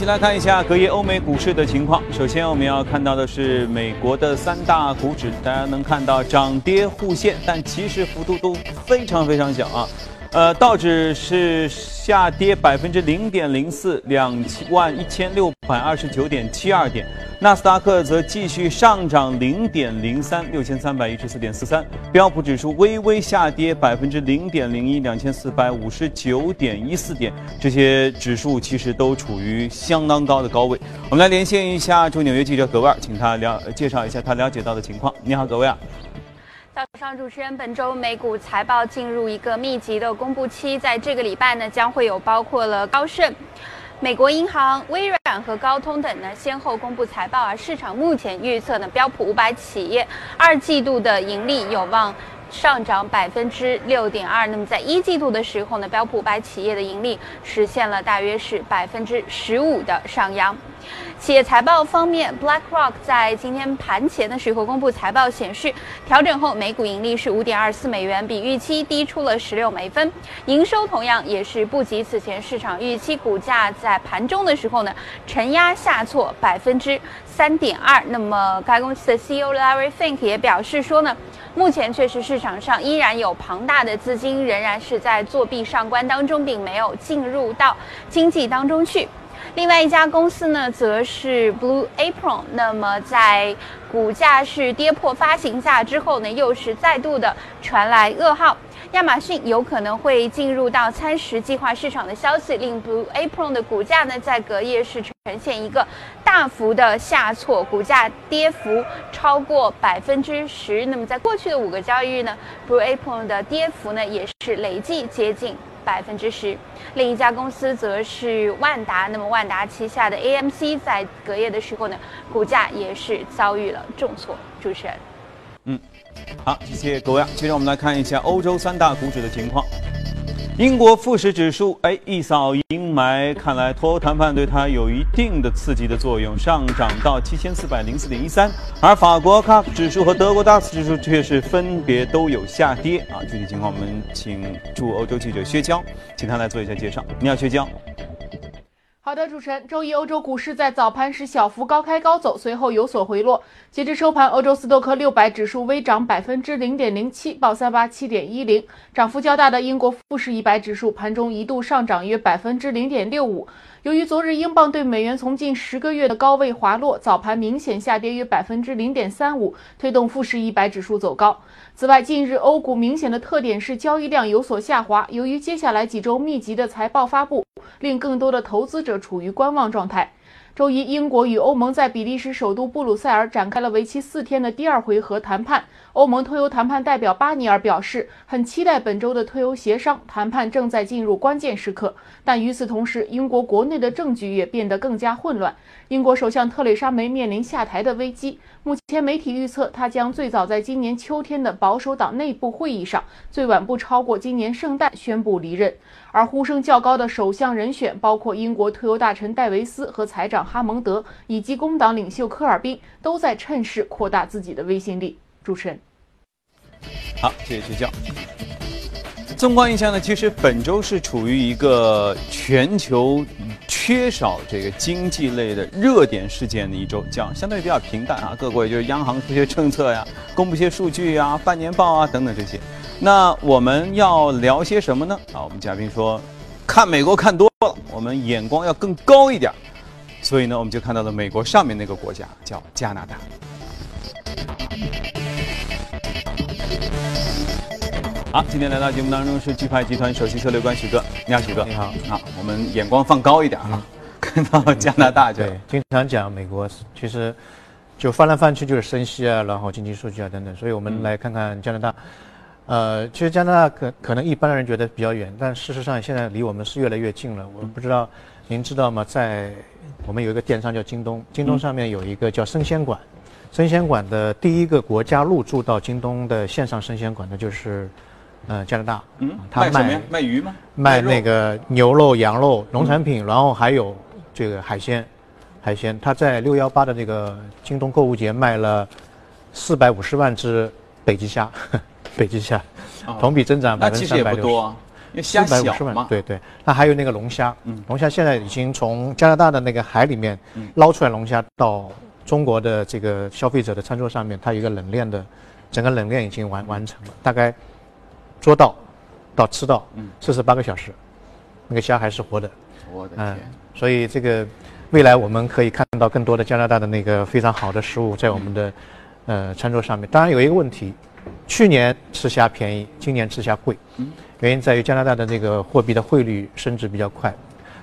好，一起来看一下隔夜欧美股市的情况。首先，我们要看到的是美国的三大股指，大家能看到涨跌互现，但其实幅度都非常非常小啊。呃，道指是下跌百分之零点零四，两万一千六百二十九点七二点；纳斯达克则继续上涨零点零三，六千三百一十四点四三；标普指数微微下跌百分之零点零一，两千四百五十九点一四点。这些指数其实都处于相当高的高位。我们来连线一下驻纽约记者葛万，请他了介绍一下他了解到的情况。你好，葛万。早上，主持人，本周美股财报进入一个密集的公布期，在这个礼拜呢，将会有包括了高盛、美国银行、微软和高通等呢先后公布财报，而市场目前预测呢，标普五百企业二季度的盈利有望。上涨百分之六点二，那么在一季度的时候呢，标普五百企业的盈利实现了大约是百分之十五的上扬。企业财报方面，BlackRock 在今天盘前的时候公布财报显示，调整后每股盈利是五点二四美元，比预期低出了十六美分，营收同样也是不及此前市场预期，股价在盘中的时候呢，承压下挫百分之三点二。那么该公司的 CEO Larry Fink 也表示说呢。目前确实市场上依然有庞大的资金仍然是在作弊上关当中，并没有进入到经济当中去。另外一家公司呢，则是 Blue Apron。那么在股价是跌破发行价之后呢，又是再度的传来噩耗。亚马逊有可能会进入到餐食计划市场的消息，令 Blue Apron 的股价呢在隔夜是呈现一个大幅的下挫，股价跌幅超过百分之十。那么在过去的五个交易日呢，Blue Apron 的跌幅呢也是累计接近百分之十。另一家公司则是万达，那么万达旗下的 AMC 在隔夜的时候呢，股价也是遭遇了重挫。主持人，嗯。好，谢谢各位啊。接着我们来看一下欧洲三大股指的情况。英国富时指数，哎，一扫阴霾，看来脱欧谈判对它有一定的刺激的作用，上涨到七千四百零四点一三。而法国 CAC 指数和德国 DAX 指数却是分别都有下跌啊。具体情况我们请驻欧洲记者薛娇，请他来做一下介绍。你好，薛娇。好的，主持人，周一欧洲股市在早盘时小幅高开高走，随后有所回落。截至收盘，欧洲斯托克六百指数微涨百分之零点零七，报三八七点一零。涨幅较大的英国富时一百指数盘中一度上涨约百分之零点六五。由于昨日英镑对美元从近十个月的高位滑落，早盘明显下跌约百分之零点三五，推动富时一百指数走高。此外，近日欧股明显的特点是交易量有所下滑。由于接下来几周密集的财报发布，令更多的投资者处于观望状态。周一，英国与欧盟在比利时首都布鲁塞尔展开了为期四天的第二回合谈判。欧盟脱欧谈判代表巴尼尔表示，很期待本周的脱欧协商谈判正在进入关键时刻。但与此同时，英国国内的政局也变得更加混乱。英国首相特蕾莎梅面临下台的危机。目前媒体预测，她将最早在今年秋天的保守党内部会议上，最晚不超过今年圣诞宣布离任。而呼声较高的首相人选，包括英国退欧大臣戴维斯和财长哈蒙德，以及工党领袖科尔宾，都在趁势扩大自己的威信力。主持人，好，谢谢学校。纵观一下呢，其实本周是处于一个全球缺少这个经济类的热点事件的一周，讲相对比较平淡啊。各国也就是央行出些政策呀，公布些数据啊，半年报啊等等这些。那我们要聊些什么呢？啊，我们嘉宾说，看美国看多了，我们眼光要更高一点。所以呢，我们就看到了美国上面那个国家叫加拿大。好，今天来到节目当中是钜派集团首席策略官许哥，你好，许哥，你好，好，我们眼光放高一点啊，看到加拿大就对，经常讲美国其实就翻来翻去就是升息啊，然后经济数据啊等等，所以我们来看看加拿大。呃，其实加拿大可可能一般的人觉得比较远，但事实上现在离我们是越来越近了。我不知道您知道吗？在我们有一个电商叫京东，京东上面有一个叫生鲜馆，生鲜馆的第一个国家入驻到京东的线上生鲜馆的就是。嗯，加拿大，嗯，他卖卖鱼吗？卖那个牛肉、羊肉、农产品，然后还有这个海鲜，海鲜。他在六幺八的那个京东购物节卖了四百五十万只北极虾，北极虾，同比增长百分之三百六十。因为虾小450万嘛，对对。那还有那个龙虾，嗯，龙虾现在已经从加拿大的那个海里面捞出来龙虾到中国的这个消费者的餐桌上面，它有一个冷链的，整个冷链已经完完成了，大概捉到到吃到四十八个小时，那个虾还是活的，我的嗯天，，所以这个未来我们可以看到更多的加拿大的那个非常好的食物在我们的呃餐桌上面。当然有一个问题，去年吃虾便宜，今年吃虾贵，原因在于加拿大的那个货币的汇率升值比较快。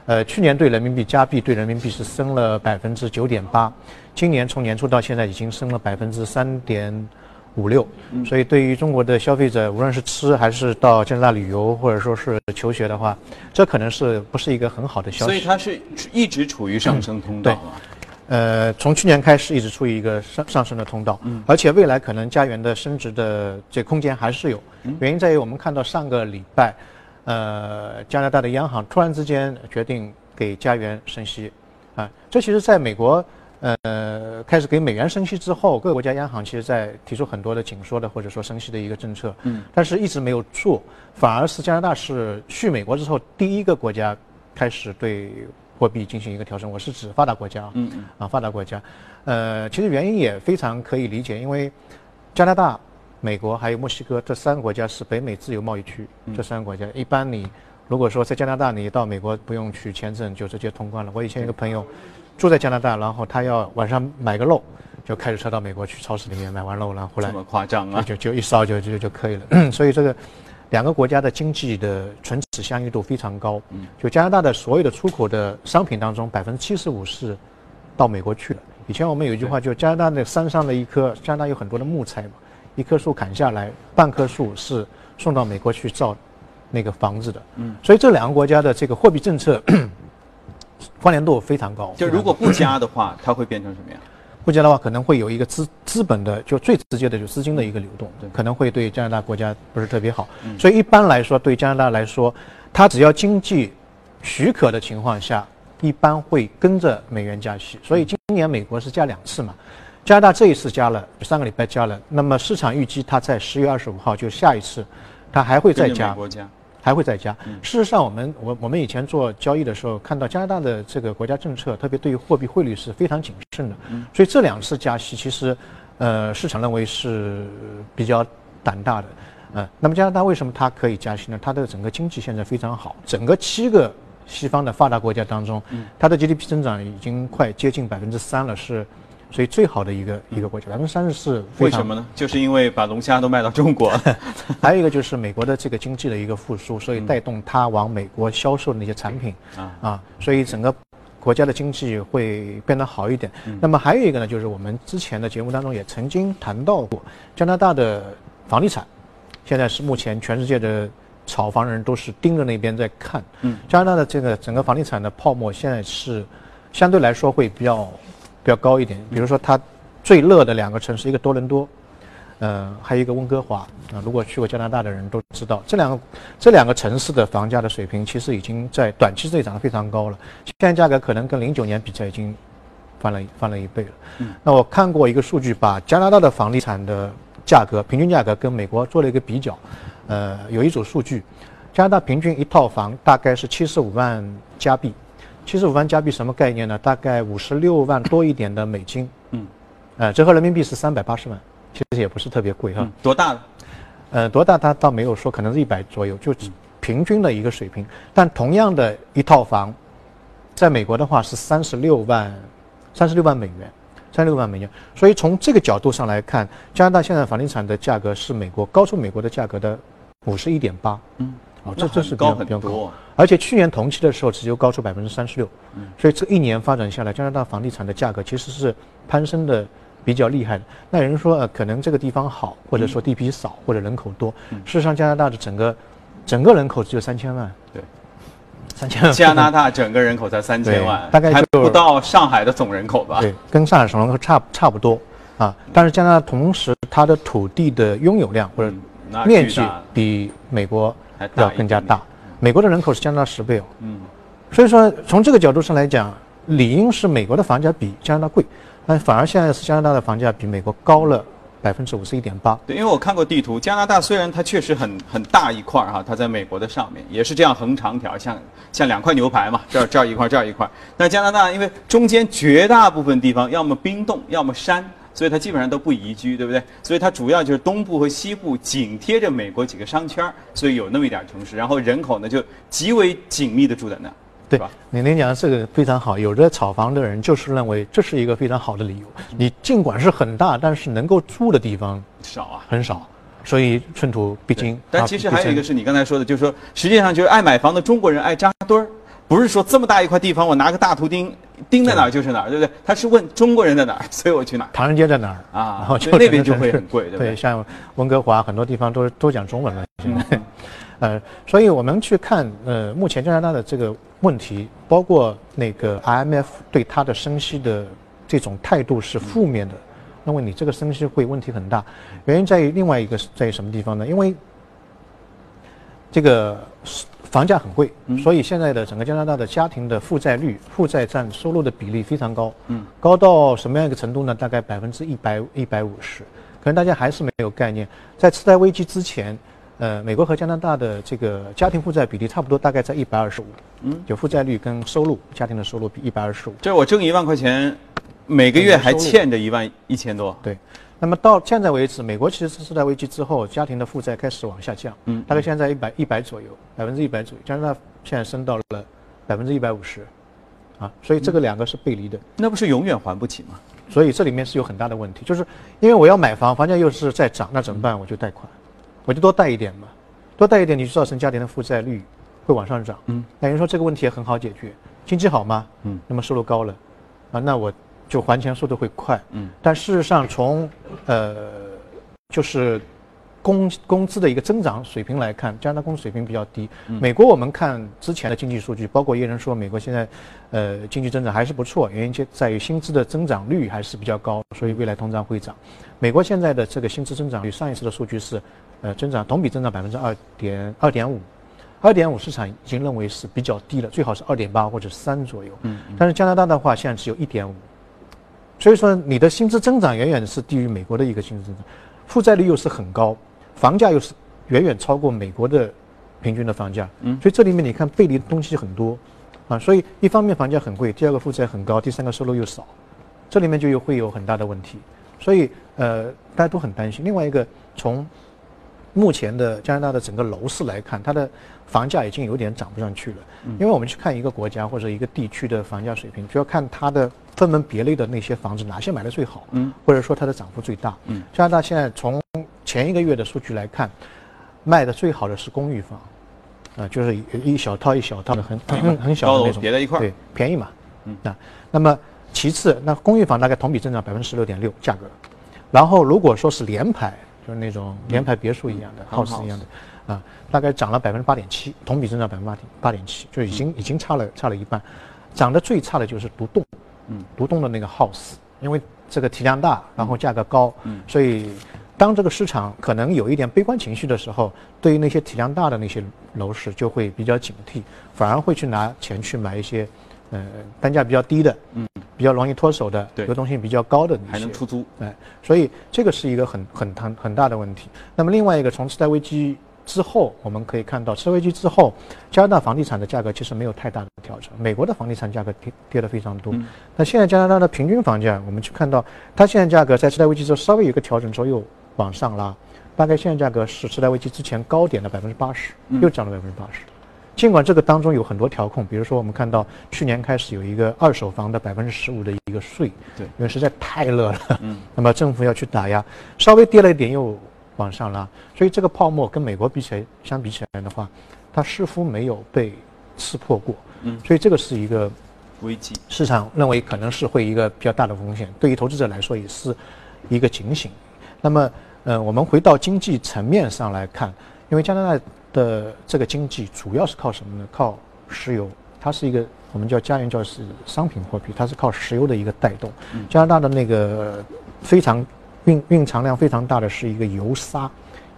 呃，去年对人民币加币对人民币是升了百分之九点八，今年从年初到现在已经升了百分之三点五六，所以对于中国的消费者，无论是吃还是到加拿大旅游或者说是求学的话，这可能是不是一个很好的消息？所以它是一直处于上升通道啊。呃，从去年开始一直处于一个上上升的通道，而且未来可能加元的升值的这空间还是有。原因在于我们看到上个礼拜，呃，加拿大的央行突然之间决定给加元升息，啊，这其实在美国。呃，开始给美元升息之后，各个国家央行其实在提出很多的紧缩的或者说升息的一个政策，嗯，但是一直没有做，反而是加拿大是续美国之后第一个国家开始对货币进行一个调整。我是指发达国家啊，嗯嗯，啊发达国家，呃，其实原因也非常可以理解，因为加拿大、美国还有墨西哥这三个国家是北美自由贸易区，这三个国家。一般你如果说在加拿大你到美国不用取签证就直接通关了。我以前一个朋友住在加拿大，然后他要晚上买个肉，就开着车到美国去超市里面买完肉，然后回来这么夸张啊？就就一烧就就就可以了。所以这个两个国家的经济的唇齿相依度非常高。就加拿大的所有的出口的商品当中，百分之七十五是到美国去了。以前我们有一句话，就加拿大的山上的一棵，加拿大有很多的木材嘛，一棵树砍下来，半棵树是送到美国去造那个房子的。嗯，所以这两个国家的这个货币政策关联度非常高。就如果不加的话，它会变成什么样？不加的话，可能会有一个资资本的，就最直接的就资金的一个流动，可能会对加拿大国家不是特别好。所以一般来说，对加拿大来说，它只要经济许可的情况下，一般会跟着美元加息。所以今年美国是加两次嘛，加拿大这一次加了，上个礼拜加了，那么市场预计它在十月二十五号就下一次，它还会再加，还会再加。事实上，我们我我们以前做交易的时候，看到加拿大的这个国家政策，特别对于货币汇率是非常谨慎的。所以这两次加息，其实，呃，市场认为是比较胆大的。呃，那么加拿大为什么它可以加息呢？它的整个经济现在非常好，整个七个西方的发达国家当中，它的 GDP 增长已经快接近百分之三了，是。所以最好的一个一个国家，百分之三十是非常为什么呢？就是因为把龙虾都卖到中国。还有一个就是美国的这个经济的一个复苏，所以带动它往美国销售的那些产品啊啊，所以整个国家的经济会变得好一点。那么还有一个呢，就是我们之前的节目当中也曾经谈到过，加拿大的房地产现在是目前全世界的炒房人都是盯着那边在看。嗯，加拿大的这个整个房地产的泡沫现在是相对来说会比较比较高一点，比如说它最热的两个城市，一个多伦多。呃，还有一个温哥华啊、如果去过加拿大的人都知道，这两个这两个城市的房价的水平其实已经在短期内涨得非常高了，现在价格可能跟零九年比起来已经翻了翻了一倍了。那我看过一个数据，把加拿大的房地产的价格平均价格跟美国做了一个比较，呃，有一组数据，加拿大平均一套房大概是七十五万加币，七十五万加币什么概念呢？大概五十六万多一点的美金，嗯，呃，折合人民币是三百八十万，其实也不是特别贵哈。嗯，多大的？呃，多大他倒没有说，可能是一百左右，就平均的一个水平。但同样的一套房，在美国的话是三十六万，三十六万美元，三十六万美元。所以从这个角度上来看，加拿大现在房地产的价格是美国高出美国的价格的五十一点八。嗯，哦，这这是高很多。而且去年同期的时候只有高出百分之三十六，所以这一年发展下来，加拿大房地产的价格其实是攀升的比较厉害的。那有人说，呃，可能这个地方好，或者说地皮少，或者人口多。事实上，加拿大的整个整个人口只有三千万，对，三千万。加拿大整个人口才三千万，大概还不到上海的总人口吧？对，跟上海总人口差差不多啊。但是加拿大同时它的土地的拥有量或者面积比美国要更加大。美国的人口是加拿大十倍哦。嗯，所以说从这个角度上来讲，理应是美国的房价比加拿大贵，但反而现在是加拿大的房价比美国高了百分之五十一点八。对，因为我看过地图，加拿大虽然它确实很很大一块儿哈，它在美国的上面也是这样横长条，像像两块牛排嘛，这儿这儿一块，这儿一块。但加拿大因为中间绝大部分地方要么冰冻，要么山，所以它基本上都不宜居，对不对？所以它主要就是东部和西部紧贴着美国几个商圈儿，所以有那么一点儿城市，然后人口呢就极为紧密的住在那儿。对吧？您您讲的这个非常好，有的炒房的人就是认为这是一个非常好的理由。你尽管是很大，但是能够住的地方少啊。很少，所以寸土必争。但啊其实还有一个是你刚才说的，就是说，实际上就是爱买房的中国人爱扎堆儿，不是说这么大一块地方，我拿个大图钉钉在哪儿就是哪儿，对不对？他是问中国人在哪儿，所以我去哪儿。唐人街在哪儿啊然后就那边就会很贵对不对像温哥华很多地方都 都讲中文了，现在。嗯 呃，所以我们去看呃，目前加拿大的这个问题，包括那个 IMF 对它的升息的这种态度是负面的，那么你这个升息会问题很大。原因在于另外一个是在于什么地方呢？因为这个房价很贵，所以现在的整个加拿大的家庭的负债率、负债占收入的比例非常高，嗯，高到什么样一个程度呢？大概百分之一百一百五十，可能大家还是没有概念。在次贷危机之前，呃，美国和加拿大的这个家庭负债比例差不多，大概在一百二十五，嗯，就负债率跟收入家庭的收入比一百二十五。这我挣一万块钱，每个月还欠着一万一千多。对，那么到现在为止，美国其实是次贷危机之后，家庭的负债开始往下降，嗯大概现在一百一百左右，百分之一百左右。加拿大现在升到了百分之一百五十，啊，所以这个两个是背离的，那不是永远还不起吗？所以这里面是有很大的问题，就是因为我要买房，房价又是在涨，那怎么办？我就贷款，我就多贷一点嘛，多贷一点，你就造成家庭的负债率会往上涨，嗯，那人说这个问题也很好解决，经济好吗？嗯，那么收入高了，啊，那我就还钱速度会快，嗯，但事实上从呃就是工工资的一个增长水平来看，加拿大工资水平比较低。美国我们看之前的经济数据，包括也有人说美国现在呃经济增长还是不错，原因就在于薪资的增长率还是比较高，所以未来通胀会涨。美国现在的这个薪资增长率，上一次的数据是呃增长同比增长百分之二点二点五。二点五市场已经认为是比较低了，最好是二点八或者三左右。嗯，但是加拿大的话，现在只有一点五，所以说你的薪资增长远远是低于美国的一个薪资增长，负债率又是很高，房价又是远远超过美国的平均的房价。嗯所以这里面你看背离的东西很多，啊，所以一方面房价很贵，第二个负债很高，第三个收入又少，这里面就有会有很大的问题。所以呃，大家都很担心。另外一个从目前的加拿大的整个楼市来看，它的房价已经有点涨不上去了。因为我们去看一个国家或者一个地区的房价水平，主要看它的分门别类的那些房子哪些买的最好，嗯，或者说它的涨幅最大。嗯，加拿大现在从前一个月的数据来看，卖的最好的是公寓房，啊、就是一一小套一小套的很很很很小的那种，叠在一块儿。对，便宜嘛。嗯。啊，那么其次，那公寓房大概同比增长百分之十六点六价格，然后如果说是联排，就是那种联排别墅一样的、嗯。house 一样的，啊，大概涨了百分之八点七，同比增长百分之八点八点七，就已经、已经差了差了一半。涨得最差的就是独栋，嗯，独栋的那个 house，因为这个体量大，然后价格高，嗯。所以当这个市场可能有一点悲观情绪的时候，对于那些体量大的那些楼市就会比较警惕，反而会去拿钱去买一些，呃，单价比较低的，嗯，比较容易脱手的，对流动性比较高的还能出租。哎，所以这个是一个很很很很大的问题。那么另外一个，从次贷危机之后，我们可以看到，次贷危机之后，加拿大房地产的价格其实没有太大的调整，美国的房地产价格跌跌得非常多。嗯那现在加拿大的平均房价，我们去看到，它现在价格在次贷危机之后稍微有一个调整之后又往上拉，大概现在价格是次贷危机之前高点的百分之八十，嗯又涨了百分之八十。尽管这个当中有很多调控，比如说我们看到去年开始有一个二手房的百分之十五的一个税，对因为实在太热了，嗯，那么政府要去打压，稍微跌了一点又往上拉，所以这个泡沫跟美国比起来相比起来的话，它似乎没有被刺破过，嗯所以这个是一个危机。市场认为可能是会一个比较大的风险，对于投资者来说也是一个警醒。那么，呃，我们回到经济层面上来看，因为加拿大的这个经济主要是靠什么呢？靠石油，它是一个我们叫家园，叫是商品货币，它是靠石油的一个带动。加拿大的那个非常蕴蕴藏量非常大的是一个油砂，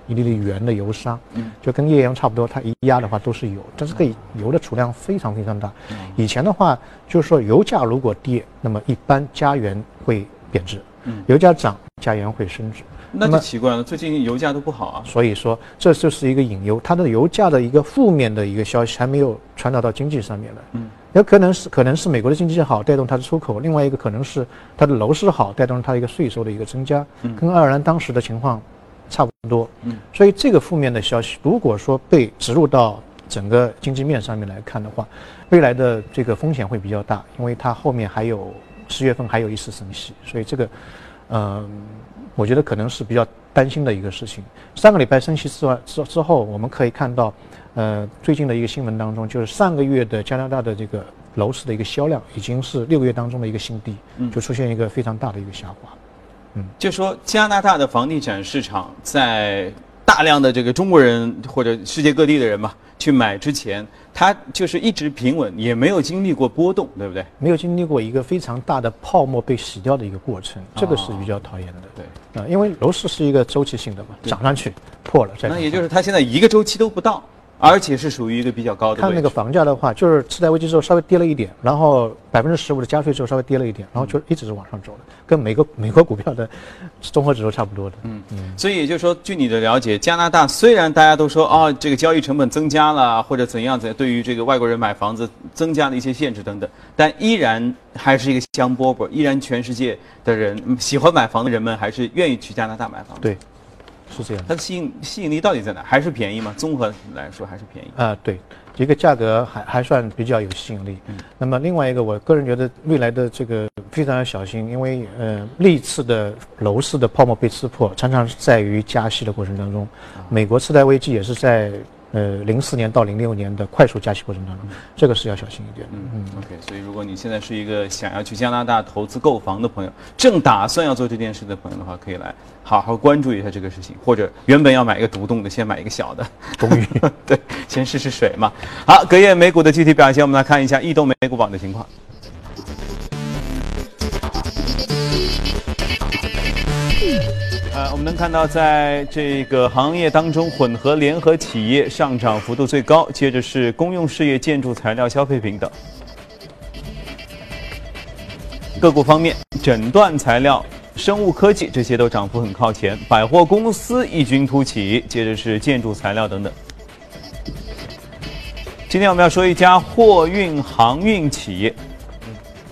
一粒粒圆的油砂，嗯。就跟页岩差不多，它一压的话都是油，但是这个油的储量非常非常大。以前的话，就是说油价如果跌，那么一般加元会贬值，嗯，油价涨，加元会升值。那就奇怪了，最近油价都不好啊。所以说，这就是一个隐忧，它的油价的一个负面的一个消息还没有传导到经济上面来。嗯，有可能是可能是美国的经济好带动它的出口，另外一个可能是它的楼市好带动它一个税收的一个增加。嗯，跟爱尔兰当时的情况差不多。嗯，所以这个负面的消息如果说被植入到整个经济面上面来看的话，未来的这个风险会比较大，因为它后面还有十月份还有一次升息，所以这个，嗯。我觉得可能是比较担心的一个事情。上个礼拜升息之外之之后，我们可以看到，呃，最近的一个新闻当中，就是上个月的加拿大的这个楼市的一个销量已经是六个月当中的一个新低，就出现一个非常大的一个下滑。嗯，就说加拿大的房地产市场在大量的这个中国人或者世界各地的人嘛。去买之前，它就是一直平稳，也没有经历过波动，对不对？没有经历过一个非常大的泡沫被洗掉的一个过程，这个是比较讨厌的。对，啊，因为楼市是一个周期性的嘛，涨上去破了再。那也就是它现在一个周期都不到。而且是属于一个比较高的。看那个房价的话，就是次贷危机之后稍微跌了一点，然后百分之十五的加税之后稍微跌了一点，然后就一直是往上走的，跟美国美国股票的综合指数差不多的。嗯嗯。所以也就是说，据你的了解，加拿大虽然大家都说哦，这个交易成本增加了，或者怎样怎，对于这个外国人买房子增加了一些限制等等，但依然还是一个香饽饽，依然全世界的人喜欢买房的人们还是愿意去加拿大买房。对。是这样，它的吸引吸引力到底在哪？还是便宜吗？综合来说还是便宜啊。对，一个价格还还算比较有吸引力。嗯。那么另外一个，我个人觉得未来的这个非常要小心，因为呃历次的楼市的泡沫被刺破，常常是在于加息的过程当中。美国次贷危机也是在。呃，零四年到零六年的快速加息过程当中，这个是要小心一点。嗯嗯，OK。所以，如果你现在是一个想要去加拿大投资购房的朋友，正打算要做这件事的朋友的话，可以来好好关注一下这个事情。或者，原本要买一个独栋的，先买一个小的公寓，对，先试试水嘛。好，隔夜美股的具体表现，我们来看一下异动美股榜的情况。呃，我们能看到，在这个行业当中，混合联合企业上涨幅度最高，接着是公用事业、建筑材料、消费品等。个股方面，诊断材料、生物科技这些都涨幅很靠前，百货公司异军突起，接着是建筑材料等等。今天我们要说一家货运航运企业，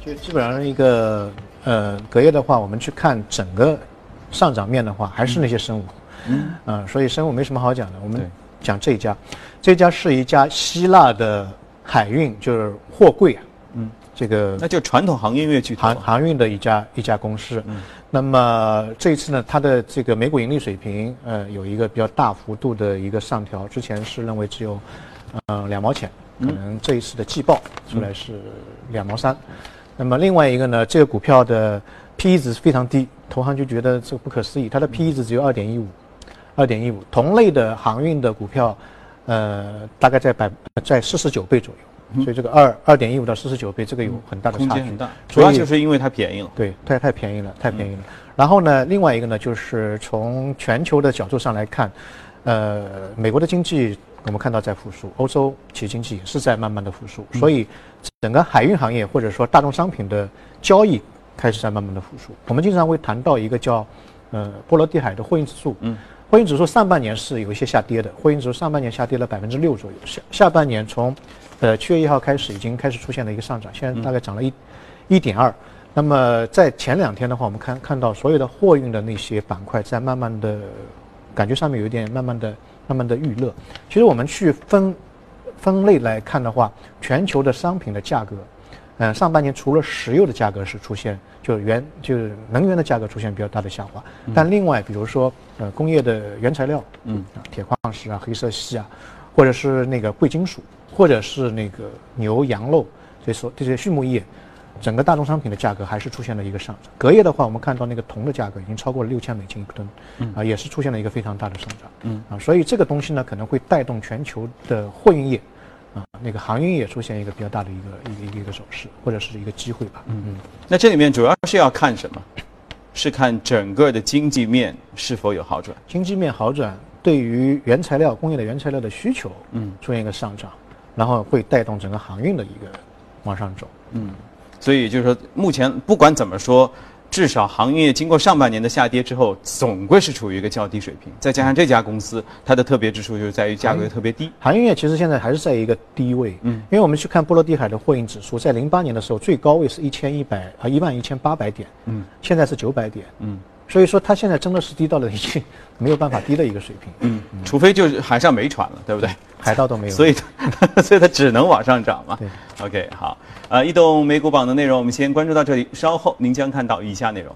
就基本上是一个呃，隔夜的话，我们去看整个。上涨面的话，还是那些生物，嗯，啊，所以生物没什么好讲的。我们讲这一家，这家是一家希腊的海运，就是货柜啊，嗯，这个那就传统航运业巨头，航航运的一家一家公司。嗯，那么这一次呢，它的这个每股盈利水平，呃，有一个比较大幅度的一个上调，之前是认为只有，呃，两毛钱，可能这一次的季报出来是两毛三。那么另外一个呢，这个股票的 P E 值非常低。投行就觉得这个不可思议，它的 P/E 值只有二点一五，二点一五。同类的航运的股票，呃，大概在百在四十九倍左右。所以这个二二点一五到四十九倍，这个有很大的差距。很大。主要就是因为它便宜了。对，太太便宜了，太便宜了。然后呢，另外一个呢，就是从全球的角度上来看，呃，美国的经济我们看到在复苏，欧洲其实经济也是在慢慢的复苏，所以整个海运行业或者说大宗商品的交易。开始在慢慢的复苏。我们经常会谈到一个叫，呃，波罗的海的货运指数。嗯，货运指数上半年是有一些下跌的，货运指数上半年下跌了百分之六左右。下下半年从，呃，七月一号开始已经开始出现了一个上涨，现在大概涨了一，一点二。那么在前两天的话，我们看看到所有的货运的那些板块在慢慢的，感觉上面有一点慢慢的、慢慢的预热。其实我们去分，分类来看的话，全球的商品的价格。嗯，上半年除了石油的价格是出现，就是原就是能源的价格出现比较大的下滑，但另外比如说呃工业的原材料，嗯，铁矿石啊、黑色系啊，或者是那个贵金属，或者是那个牛羊肉，这些这些畜牧业，整个大宗商品的价格还是出现了一个上涨。隔夜的话，我们看到那个铜的价格已经超过了六千美金一吨，啊，也是出现了一个非常大的上涨，嗯，啊，所以这个东西呢可能会带动全球的货运业。啊，那个航运也出现一个比较大的一个一个一个走势，或者是一个机会吧。嗯嗯。那这里面主要是要看什么？是看整个的经济面是否有好转。经济面好转，对于原材料工业的原材料的需求，嗯，出现一个上涨，然后会带动整个航运的一个往上走。嗯。所以就是说，目前不管怎么说，至少航运业经过上半年的下跌之后，总归是处于一个较低水平。再加上这家公司，它的特别之处就是在于价格特别低。航运业其实现在还是在一个低位，嗯，因为我们去看波罗的海的货运指数，在零八年的时候最高位是一千一百啊一万一千八百点，嗯，现在是九百点，嗯。所以说，它现在真的是低到了已经没有办法低的一个水平。嗯，除非就是海上没船了，对不对？海盗都没有，所以 所以它只能往上涨嘛。对，OK，好。呃，移动美股榜的内容，我们先关注到这里，稍后您将看到以下内容。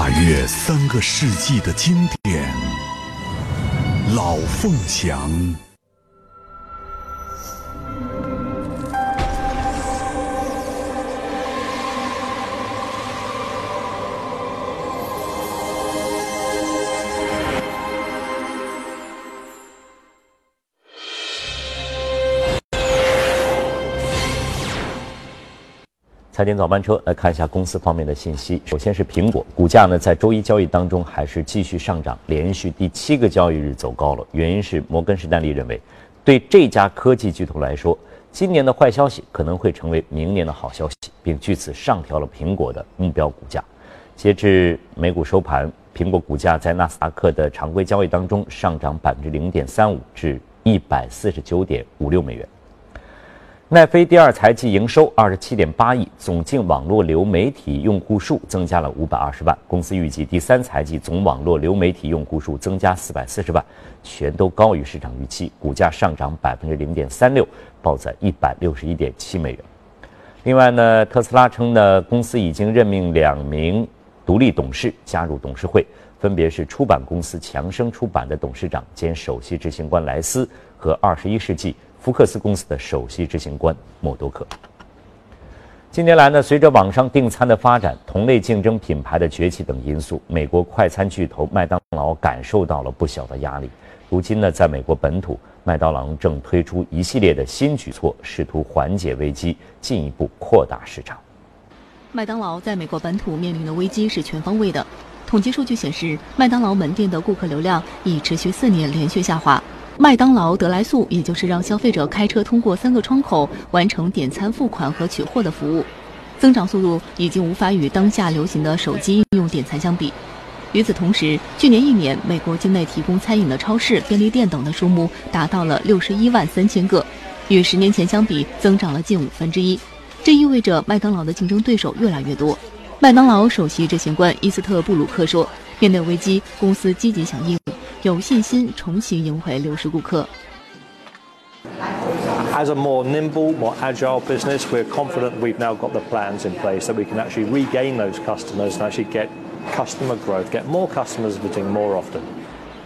跨越三个世纪的经典，老凤祥。财经早班车来看一下公司方面的信息。首先是苹果，股价呢在周一交易当中还是继续上涨，连续第七个交易日走高了。原因是摩根士丹利认为，对这家科技巨头来说，今年的坏消息可能会成为明年的好消息，并据此上调了苹果的目标股价。截至美股收盘，苹果股价在纳斯达克的常规交易当中上涨百分之零点三五至一百四十九点五六美元。奈飞第二财季营收二十七点八亿，总净网络流媒体用户数增加了五百二十万。公司预计第三财季总网络流媒体用户数增加四百四十万，全都高于市场预期，股价上涨百分之零点三六，报在一百六十一点七美元。另外呢，特斯拉称呢，公司已经任命两名独立董事加入董事会，分别是出版公司强生出版的董事长兼首席执行官莱斯和二十一世纪。福克斯公司的首席执行官默多克。近年来呢，随着网上订餐的发展、同类竞争品牌的崛起等因素，美国快餐巨头麦当劳感受到了不小的压力。如今呢，在美国本土，麦当劳正推出一系列的新举措，试图缓解危机，进一步扩大市场。麦当劳在美国本土面临的危机是全方位的。统计数据显示，麦当劳门店的顾客流量已持续四年连续下滑。麦当劳得来速，也就是让消费者开车通过三个窗口完成点餐、付款和取货的服务，增长速度已经无法与当下流行的手机应用点餐相比。与此同时，去年一年，美国境内提供餐饮的超市、便利店等的数目达到了六十一万三千个，与十年前相比增长了近五分之一。这意味着麦当劳的竞争对手越来越多。麦当劳首席执行官伊斯特布鲁克说：“面对危机，公司积极响应。”有信心重新赢回流失顾客。As a more nimble, more agile business, we're confident we've now got the plans in place that we can actually regain those customers and actually get customer growth, get more customers visiting more often.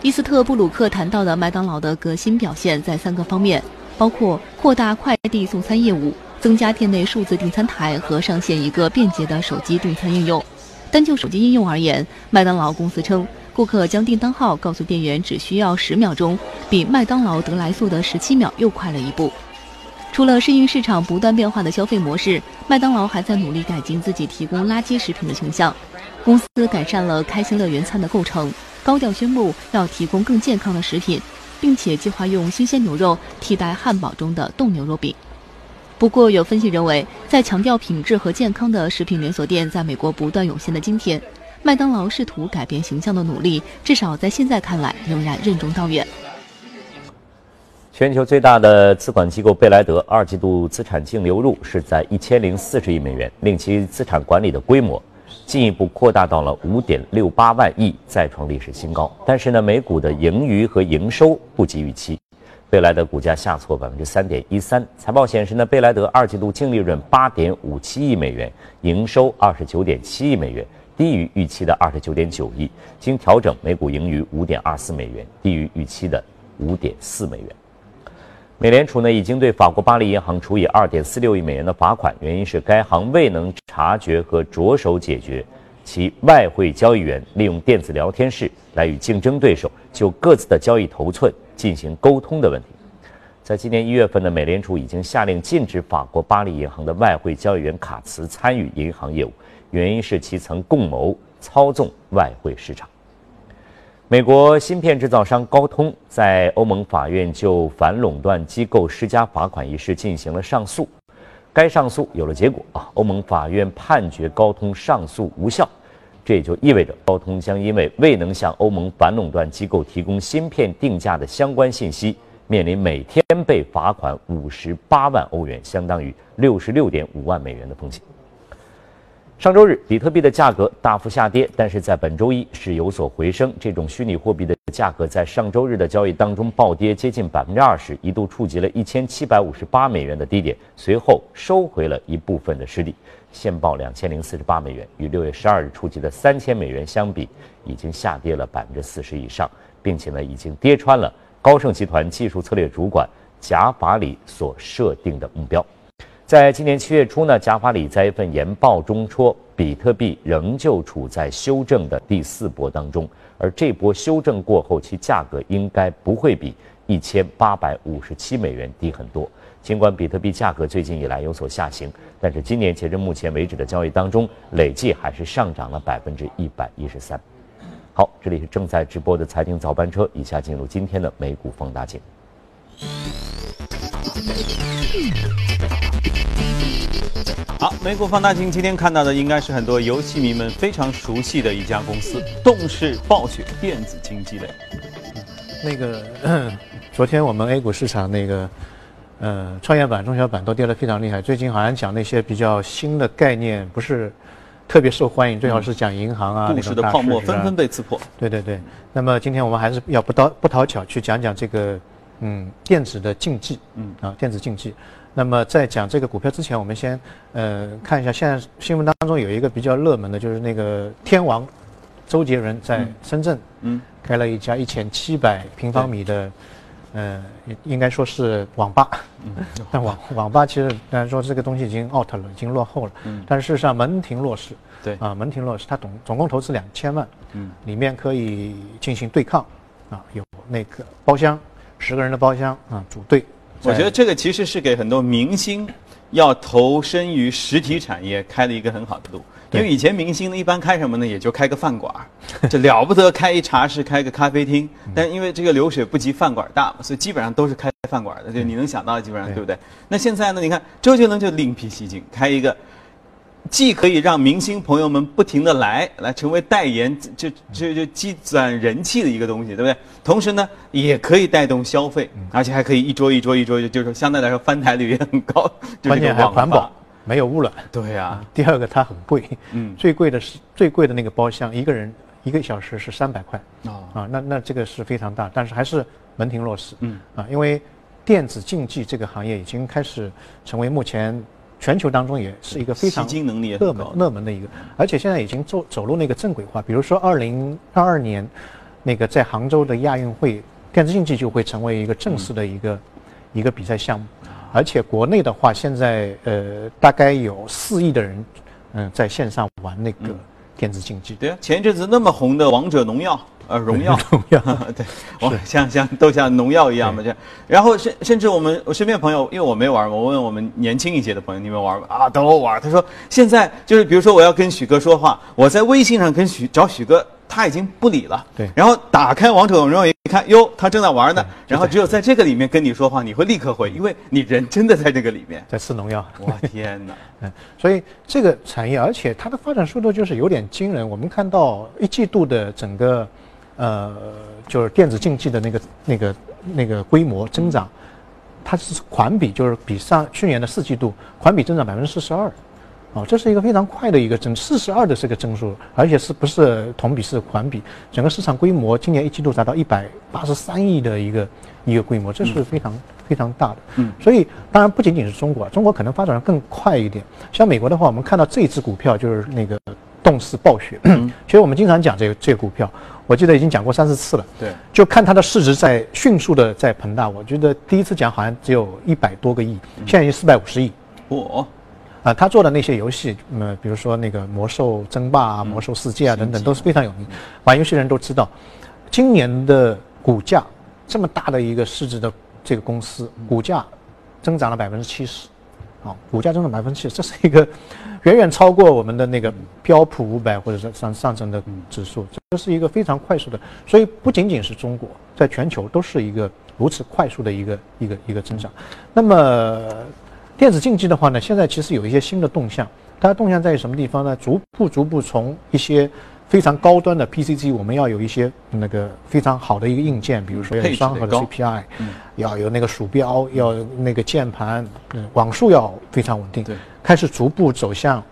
伊斯特布鲁克谈到的麦当劳的革新表现在三个方面，包括扩大快递送餐业务、增加店内数字订餐台和上线一个便捷的手机订餐应用。单就手机应用而言，麦当劳公司称。顾客将订单号告诉店员只需要十秒钟，比麦当劳得来速的十七秒又快了一步。除了适应市场不断变化的消费模式，麦当劳还在努力改进自己提供垃圾食品的形象。公司改善了开心乐园餐的构成，高调宣布要提供更健康的食品，并且计划用新鲜牛肉替代汉堡中的冻牛肉饼。不过，有分析认为，在强调品质和健康的食品连锁店在美国不断涌现的今天。麦当劳试图改变形象的努力，至少在现在看来仍然任重道远。全球最大的资管机构贝莱德二季度资产净流入是在一千零四十亿美元，令其资产管理的规模进一步扩大到了五点六八万亿，再创历史新高。但是呢，每股的盈余和营收不及预期，贝莱德股价下挫百分之三点一三。财报显示呢，贝莱德二季度净利润八点五七亿美元，营收二十九点七亿美元，低于预期的二十九点九亿。经调整，每股盈余五点二四美元，低于预期的五点四美元。美联储呢已经对法国巴黎银行处以二点四六亿美元的罚款，原因是该行未能察觉和着手解决其外汇交易员利用电子聊天室来与竞争对手就各自的交易头寸进行沟通的问题。在今年一月份呢，美联储已经下令禁止法国巴黎银行的外汇交易员卡茨参与银行业务，原因是其曾共谋操纵外汇市场。美国芯片制造商高通在欧盟法院就反垄断机构施加罚款一事进行了上诉，该上诉有了结果啊，欧盟法院判决高通上诉无效，这也就意味着高通将因为未能向欧盟反垄断机构提供芯片定价的相关信息，面临每天被罚款五十八万欧元，相当于六十六点五万美元的风险。上周日，比特币的价格大幅下跌，但是在本周一是有所回升。这种虚拟货币的价格在上周日的交易当中暴跌接近百分之二十，一度触及了一千七百五十八美元的低点，随后收回了一部分的失地，现报两千零四十八美元，与六月十二日触及的三千美元相比，已经下跌了百分之四十以上，并且呢，已经跌穿了高盛集团技术策略主管贾法里所设定的目标。在今年七月初呢，贾法里在一份研报中说，比特币仍旧处在修正的第四波当中，而这波修正过后，其价格应该不会比一千八百五十七美元低很多。尽管比特币价格最近以来有所下行，但是今年截至目前为止的交易当中，累计还是上涨了百分之一百一十三。好，这里是正在直播的财经早班车，以下进入今天的美股放大镜。好，美股放大镜今天看到的应该是很多游戏迷们非常熟悉的一家公司——动视暴雪电子竞技类。那个，昨天我们 A 股市场那个，呃，创业板、中小板都跌得非常厉害。最近好像讲那些比较新的概念不是特别受欢迎，最好是讲银行啊，故事的泡沫纷纷被刺破。对对对。那么今天我们还是要不讨不讨巧去讲讲这个，嗯，电子的竞技，嗯啊，电子竞技。那么在讲这个股票之前，我们先呃看一下现在新闻当中有一个比较热门的，就是那个天王周杰伦在深圳嗯开了一家一千七百平方米的呃应该说是网吧，但网网吧其实当然说这个东西已经 out 了，已经落后了，嗯但是事实上门庭若市，对啊门庭若市，它总总共投资两千万，嗯里面可以进行对抗啊有那个包厢十个人的包厢啊组队。我觉得这个其实是给很多明星要投身于实体产业开了一个很好的路，因为以前明星呢一般开什么呢？也就开个饭馆，这了不得开一茶室、开个咖啡厅，但因为这个流水不及饭馆大嘛，所以基本上都是开饭馆的，就你能想到的基本上对不对？那现在呢？你看周杰伦就另辟蹊径，开一个。既可以让明星朋友们不停的来，来成为代言，就就就积攒人气的一个东西，对不对？同时呢，也可以带动消费，而且还可以一桌一桌一桌，就是相对来说翻台率也很高。关键还环保，没有污染。对呀。第二个它很贵，嗯，最贵的是最贵的那个包厢，一个人一个小时是三百块。哦。啊，那那这个是非常大，但是还是门庭若市。嗯。啊，因为电子竞技这个行业已经开始成为目前。全球当中也是一个非常热门热门的一个，而且现在已经走走入那个正轨化。比如说，二零二二年，那个在杭州的亚运会，电子竞技就会成为一个正式的一个一个比赛项目。而且国内的话，现在呃大概有四亿的人嗯在线上玩那个电子竞技。对啊，前一阵子那么红的《王者荣耀》。呃，荣耀，荣耀，对，我像像都像农药一样嘛，这样。然后甚甚至我们我身边朋友，因为我没玩我问我们年轻一些的朋友，你们玩吗？啊，都玩。他说现在就是比如说我要跟许哥说话，我在微信上跟许找许哥，他已经不理了。对。然后打开王者荣耀一看，哟，他正在玩呢。然后只有在这个里面跟你说话，你会立刻回，因为你人真的在这个里面，在吃农药。我天哪！嗯，所以这个产业，而且它的发展速度就是有点惊人。我们看到一季度的整个。呃，就是电子竞技的那个、那个、那个规模增长，它是环比，就是比上去年的四季度环比增长百分之四十二，哦，这是一个非常快的一个增，四十二的这个增速，而且是不是同比是环比？整个市场规模今年一季度达到一百八十三亿的一个一个规模，这是非常非常大的。嗯，所以当然不仅仅是中国，中国可能发展的更快一点。像美国的话，我们看到这只股票就是那个动视暴雪，其实我们经常讲这个这个股票。我记得已经讲过三四次了，对，就看它的市值在迅速的在膨大。我觉得第一次讲好像只有一百多个亿，现在已经四百五十亿。哦，啊，他做的那些游戏，呃，比如说那个魔兽争霸啊、魔兽世界啊等等，都是非常有名，玩游戏的人都知道。今年的股价这么大的一个市值的这个公司，股价增长了百分之七十。啊，股价增长百分之七十，这是一个远远超过我们的那个标普五百或者是上上证的指数，这是一个非常快速的。所以不仅仅是中国，在全球都是一个如此快速的一个一个一个增长。那么电子竞技的话呢，现在其实有一些新的动向，它的动向在于什么地方呢？逐步逐步从一些非常高端的 PC 机，我们要有一些那个非常好的一个硬件，比如说要双核的 CPI，要有那个鼠标，要那个键盘，网速要非常稳定。对，开始逐步走向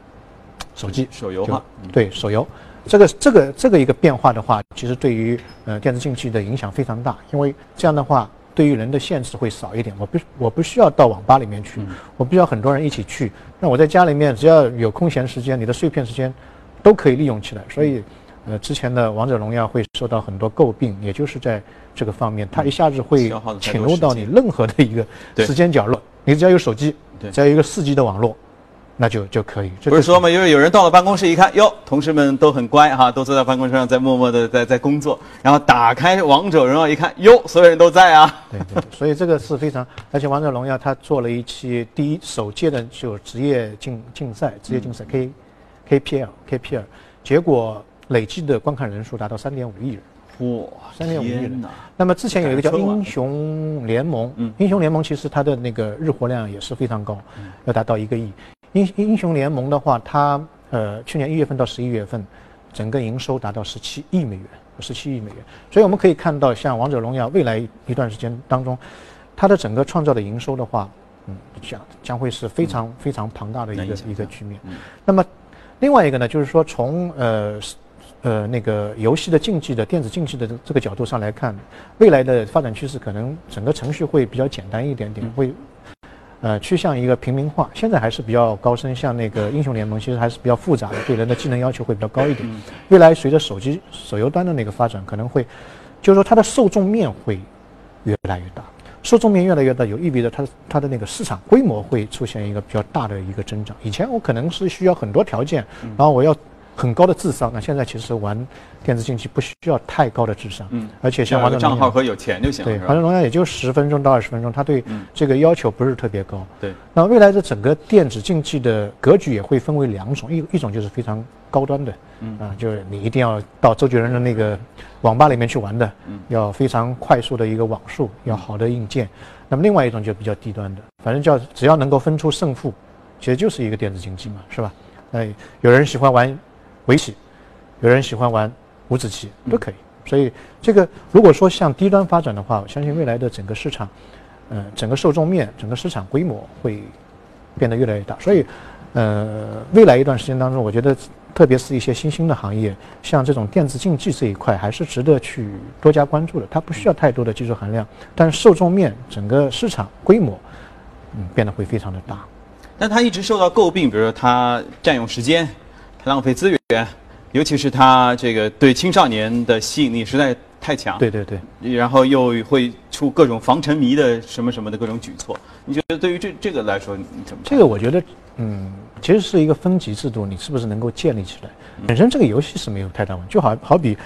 手机手游化。对，手游，这个这个这个一个变化的话，其实对于呃电子竞技的影响非常大，因为这样的话对于人的限制会少一点。我不我不需要到网吧里面去，我不需要很多人一起去，那我在家里面只要有空闲时间，你的碎片时间。都可以利用起来，所以，呃，之前的王者荣耀会受到很多诟病，也就是在这个方面，它一下子会侵入到你任何的一个时间角落。你只要有手机，只要有一个四 G 的网络，那就就可以。不是说嘛，因为有人到了办公室一看，哟，同事们都很乖哈，都坐在办公室上在默默的在在工作，然后打开王者荣耀一看，哟，所有人都在啊。对对，所以这个是非常，而且王者荣耀它做了一期第一首届的就职业竞竞赛，职业竞赛可以。KPL 结果累计的观看人数达到三点五亿人，哇，三点五亿人。那么之前有一个叫英雄联盟，英雄联盟其实它的那个日活量也是非常高，要达到一个亿。英英雄联盟的话，它呃去年一月份到十一月份，整个营收达到十七亿美元，十七亿美元。所以我们可以看到，像王者荣耀未来一段时间当中，它的整个创造的营收的话，嗯，将将会是非常非常庞大的一个一个局面。那么。另外一个呢，就是说从呃呃那个游戏的竞技的电子竞技的这个角度上来看，未来的发展趋势可能整个程序会比较简单一点点，会呃趋向一个平民化。现在还是比较高深，像那个英雄联盟其实还是比较复杂的，对人的技能要求会比较高一点。未来随着手机手游端的那个发展，可能会就是说它的受众面会越来越大。受众面越来越大，有意味着它它的那个市场规模会出现一个比较大的一个增长。以前我可能是需要很多条件，然后我要很高的智商。那现在其实玩电子竞技不需要太高的智商，嗯，而且像王者账号和有钱就行。对，反正荣耀也就十分钟到二十分钟，它对这个要求不是特别高。对，那未来的整个电子竞技的格局也会分为两种，一一种就是非常高端的，嗯啊，就是你一定要到周杰伦的那个。网吧里面去玩的，要非常快速的一个网速，要好的硬件。那么另外一种就比较低端的，反正叫只要能够分出胜负，其实就是一个电子竞技嘛，是吧？哎，有人喜欢玩围棋，有人喜欢玩五子棋，都可以。所以这个如果说向低端发展的话，我相信未来的整个市场，呃，整个受众面、整个市场规模会变得越来越大。所以，呃，未来一段时间当中，我觉得。特别是一些新兴的行业，像这种电子竞技这一块，还是值得去多加关注的。它不需要太多的技术含量，但是受众面、整个市场规模，嗯，变得会非常的大。但它一直受到诟病，比如说它占用时间、浪费资源，尤其是他这个对青少年的吸引力实在太强。对对对。然后又会出各种防沉迷的什么什么的各种举措。你觉得对于这这个来说，你怎么？这个我觉得，嗯。其实是一个分级制度，你是不是能够建立起来？本身这个游戏是没有太大问题，就好好比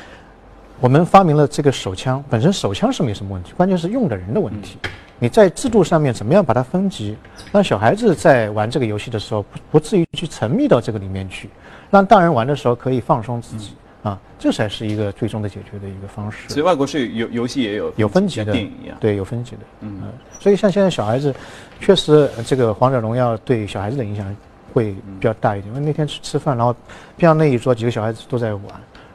我们发明了这个手枪，本身手枪是没什么问题，关键是用的人的问题。你在制度上面怎么样把它分级，让小孩子在玩这个游戏的时候不不至于去沉迷到这个里面去，让大人玩的时候可以放松自己啊，这才是一个最终的解决的一个方式。所以外国是有游戏也有有分级的，电影一样，对，有分级的。嗯，所以像现在小孩子，确实这个王者荣耀对小孩子的影响。会比较大一点，因为那天去吃饭，然后边上那一桌几个小孩子都在玩，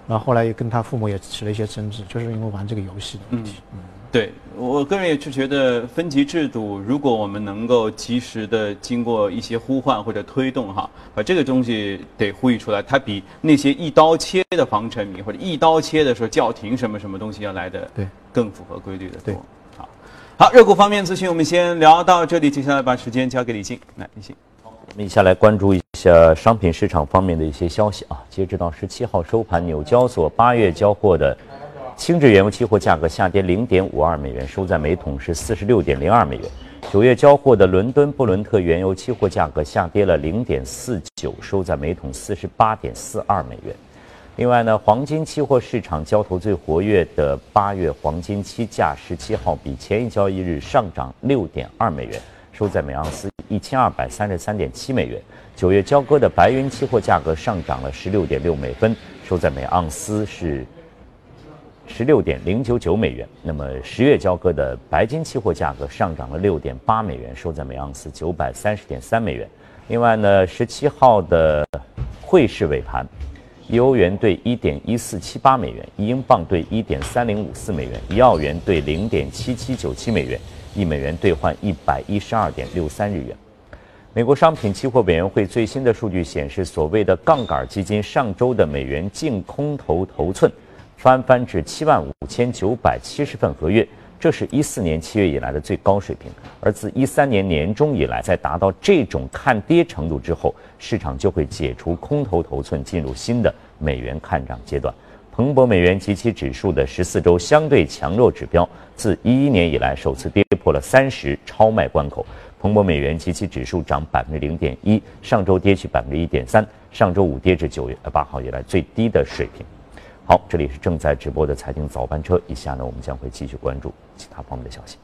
然后后来也跟他父母也起了一些争执，就是因为玩这个游戏的问题。嗯。对我个人也是觉得分级制度，如果我们能够及时的经过一些呼唤或者推动哈，把这个东西得呼吁出来，它比那些一刀切的防沉迷或者一刀切的说叫停什么什么东西要来的对更符合规律的多。好，好，热股方面资讯我们先聊到这里，接下来把时间交给李静，来李静。我们一下来关注一下商品市场方面的一些消息啊。截止到十七号收盘，纽交所八月交货的轻质原油期货价格下跌零点五二美元，收在每桶是四十六点零二美元。九月交货的伦敦布伦特原油期货价格下跌了零点四九，收在每桶四十八点四二美元。另外呢，黄金期货市场交投最活跃的八月黄金期价十七号比前一交易日上涨六点二美元。收在每盎司一千二百三十三点七美元。九月交割的白银期货价格上涨了十六点六美分，收在每盎司是十六点零九九美元。那么十月交割的白金期货价格上涨了六点八美元，收在每盎司九百三十点三美元。另外呢，十七号的汇市尾盘，一欧元兑一点一四七八美元，一英镑兑一点三零五四美元，一澳元兑零点七七九七美元。一美元兑换一百一十二点六三日元。美国商品期货委员会最新的数据显示，所谓的杠杆基金上周的美元净空头头寸翻番至七万五千九百七十份合约，这是一四年七月以来的最高水平。而自一三年年中以来，在达到这种看跌程度之后，市场就会解除空头头寸，进入新的美元看涨阶段。彭博美元及其指数的十四周相对强弱指标，自一一年以来首次跌破了三十超卖关口。彭博美元及其指数涨百分之零点一，上周跌去百分之一点三，上周五跌至九月八号以来最低的水平。好，这里是正在直播的财经早班车，以下呢我们将会继续关注其他方面的消息。